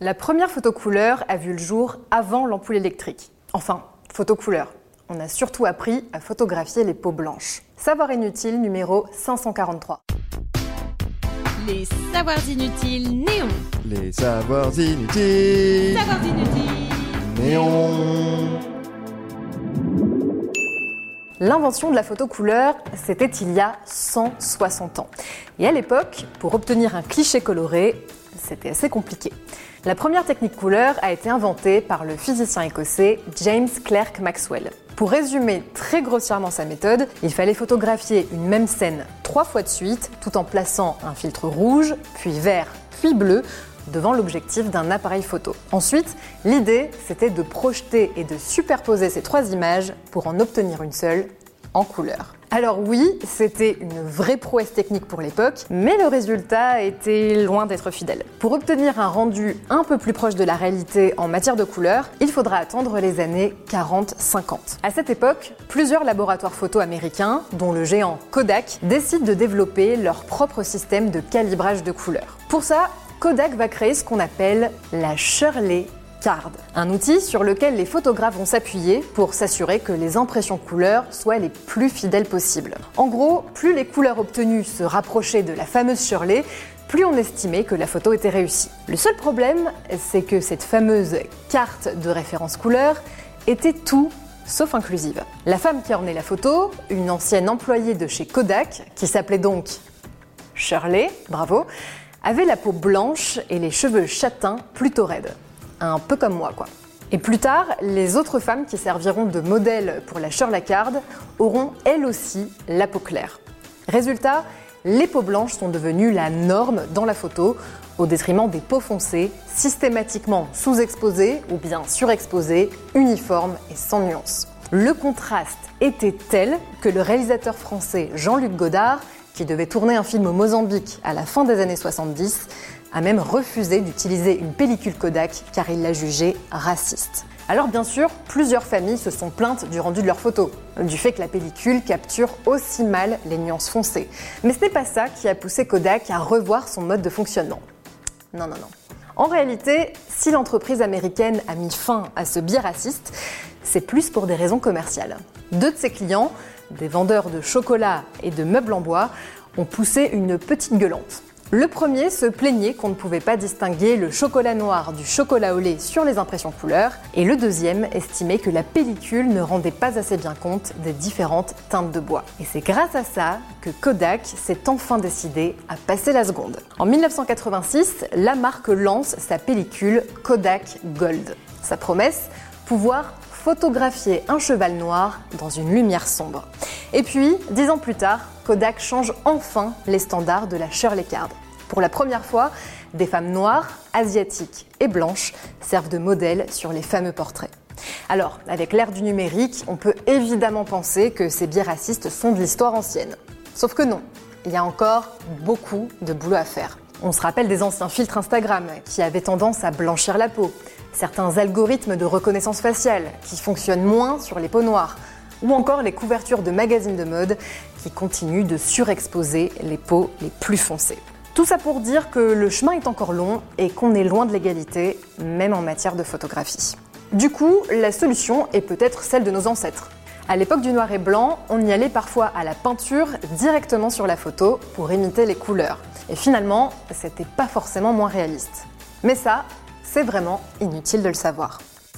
La première photo couleur a vu le jour avant l'ampoule électrique. Enfin, photo couleur. On a surtout appris à photographier les peaux blanches. Savoir inutile numéro 543. Les savoirs inutiles néons. Les savoirs inutiles. Savoirs inutiles. Néon. L'invention de la photo couleur, c'était il y a 160 ans. Et à l'époque, pour obtenir un cliché coloré, c'était assez compliqué. La première technique couleur a été inventée par le physicien écossais James Clerk Maxwell. Pour résumer très grossièrement sa méthode, il fallait photographier une même scène trois fois de suite, tout en plaçant un filtre rouge, puis vert, puis bleu devant l'objectif d'un appareil photo. Ensuite, l'idée, c'était de projeter et de superposer ces trois images pour en obtenir une seule en couleur. Alors oui, c'était une vraie prouesse technique pour l'époque, mais le résultat était loin d'être fidèle. Pour obtenir un rendu un peu plus proche de la réalité en matière de couleur, il faudra attendre les années 40-50. À cette époque, plusieurs laboratoires photo américains, dont le géant Kodak, décident de développer leur propre système de calibrage de couleurs. Pour ça, Kodak va créer ce qu'on appelle la Shirley Card, un outil sur lequel les photographes vont s'appuyer pour s'assurer que les impressions couleurs soient les plus fidèles possibles. En gros, plus les couleurs obtenues se rapprochaient de la fameuse Shirley, plus on estimait que la photo était réussie. Le seul problème, c'est que cette fameuse carte de référence couleur était tout sauf inclusive. La femme qui ornait la photo, une ancienne employée de chez Kodak, qui s'appelait donc Shirley, bravo, avait la peau blanche et les cheveux châtains plutôt raides un peu comme moi quoi. Et plus tard, les autres femmes qui serviront de modèle pour la Shirley Card auront elles aussi la peau claire. Résultat, les peaux blanches sont devenues la norme dans la photo, au détriment des peaux foncées, systématiquement sous-exposées ou bien surexposées, uniformes et sans nuance. Le contraste était tel que le réalisateur français Jean-Luc Godard, qui devait tourner un film au Mozambique à la fin des années 70, a même refusé d'utiliser une pellicule Kodak car il l'a jugée raciste. Alors bien sûr, plusieurs familles se sont plaintes du rendu de leurs photos, du fait que la pellicule capture aussi mal les nuances foncées. Mais ce n'est pas ça qui a poussé Kodak à revoir son mode de fonctionnement. Non, non, non. En réalité, si l'entreprise américaine a mis fin à ce biais raciste, c'est plus pour des raisons commerciales. Deux de ses clients, des vendeurs de chocolat et de meubles en bois, ont poussé une petite gueulante. Le premier se plaignait qu'on ne pouvait pas distinguer le chocolat noir du chocolat au lait sur les impressions couleurs, et le deuxième estimait que la pellicule ne rendait pas assez bien compte des différentes teintes de bois. Et c'est grâce à ça que Kodak s'est enfin décidé à passer la seconde. En 1986, la marque lance sa pellicule Kodak Gold. Sa promesse Pouvoir photographier un cheval noir dans une lumière sombre. Et puis, dix ans plus tard, Kodak change enfin les standards de la Shirley Card. Pour la première fois, des femmes noires, asiatiques et blanches servent de modèle sur les fameux portraits. Alors, avec l'ère du numérique, on peut évidemment penser que ces biais racistes sont de l'histoire ancienne. Sauf que non, il y a encore beaucoup de boulot à faire. On se rappelle des anciens filtres Instagram qui avaient tendance à blanchir la peau, certains algorithmes de reconnaissance faciale qui fonctionnent moins sur les peaux noires, ou encore les couvertures de magazines de mode qui continuent de surexposer les peaux les plus foncées. Tout ça pour dire que le chemin est encore long et qu'on est loin de l'égalité, même en matière de photographie. Du coup, la solution est peut-être celle de nos ancêtres. À l'époque du noir et blanc, on y allait parfois à la peinture directement sur la photo pour imiter les couleurs. Et finalement, c'était pas forcément moins réaliste. Mais ça, c'est vraiment inutile de le savoir.